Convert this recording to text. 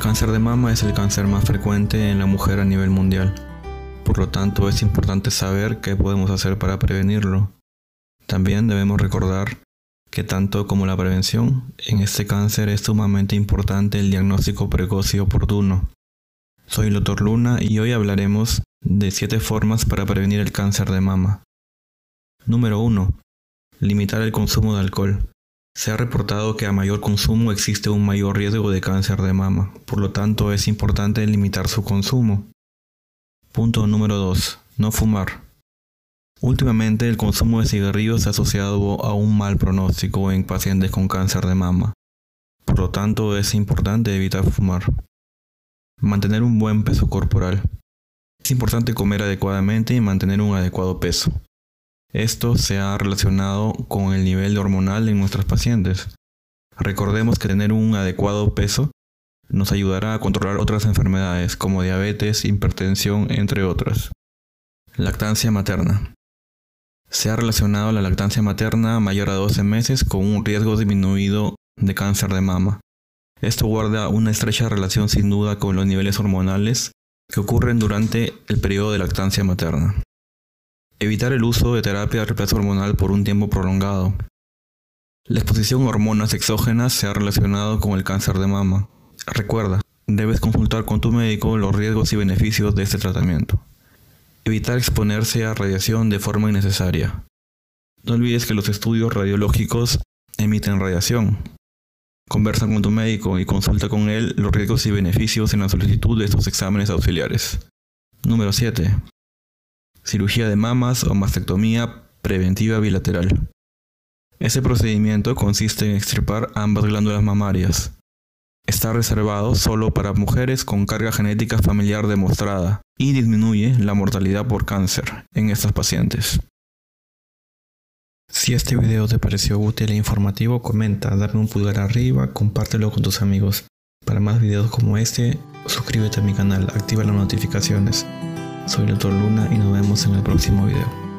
cáncer de mama es el cáncer más frecuente en la mujer a nivel mundial. Por lo tanto, es importante saber qué podemos hacer para prevenirlo. También debemos recordar que tanto como la prevención, en este cáncer es sumamente importante el diagnóstico precoz y oportuno. Soy el Dr. Luna y hoy hablaremos de 7 formas para prevenir el cáncer de mama. Número 1. Limitar el consumo de alcohol. Se ha reportado que a mayor consumo existe un mayor riesgo de cáncer de mama, por lo tanto es importante limitar su consumo. Punto número 2. No fumar. Últimamente el consumo de cigarrillos se ha asociado a un mal pronóstico en pacientes con cáncer de mama. Por lo tanto es importante evitar fumar. Mantener un buen peso corporal. Es importante comer adecuadamente y mantener un adecuado peso. Esto se ha relacionado con el nivel hormonal en nuestros pacientes. Recordemos que tener un adecuado peso nos ayudará a controlar otras enfermedades como diabetes, hipertensión, entre otras. Lactancia materna. Se ha relacionado la lactancia materna mayor a 12 meses con un riesgo disminuido de cáncer de mama. Esto guarda una estrecha relación sin duda con los niveles hormonales que ocurren durante el periodo de lactancia materna. Evitar el uso de terapia de reemplazo hormonal por un tiempo prolongado. La exposición a hormonas exógenas se ha relacionado con el cáncer de mama. Recuerda, debes consultar con tu médico los riesgos y beneficios de este tratamiento. Evitar exponerse a radiación de forma innecesaria. No olvides que los estudios radiológicos emiten radiación. Conversa con tu médico y consulta con él los riesgos y beneficios en la solicitud de estos exámenes auxiliares. Número 7 cirugía de mamas o mastectomía preventiva bilateral. Ese procedimiento consiste en extirpar ambas glándulas mamarias. Está reservado solo para mujeres con carga genética familiar demostrada y disminuye la mortalidad por cáncer en estas pacientes. Si este video te pareció útil e informativo, comenta, dame un pulgar arriba, compártelo con tus amigos. Para más videos como este, suscríbete a mi canal, activa las notificaciones. Soy Dr. Luna y nos vemos en el próximo video.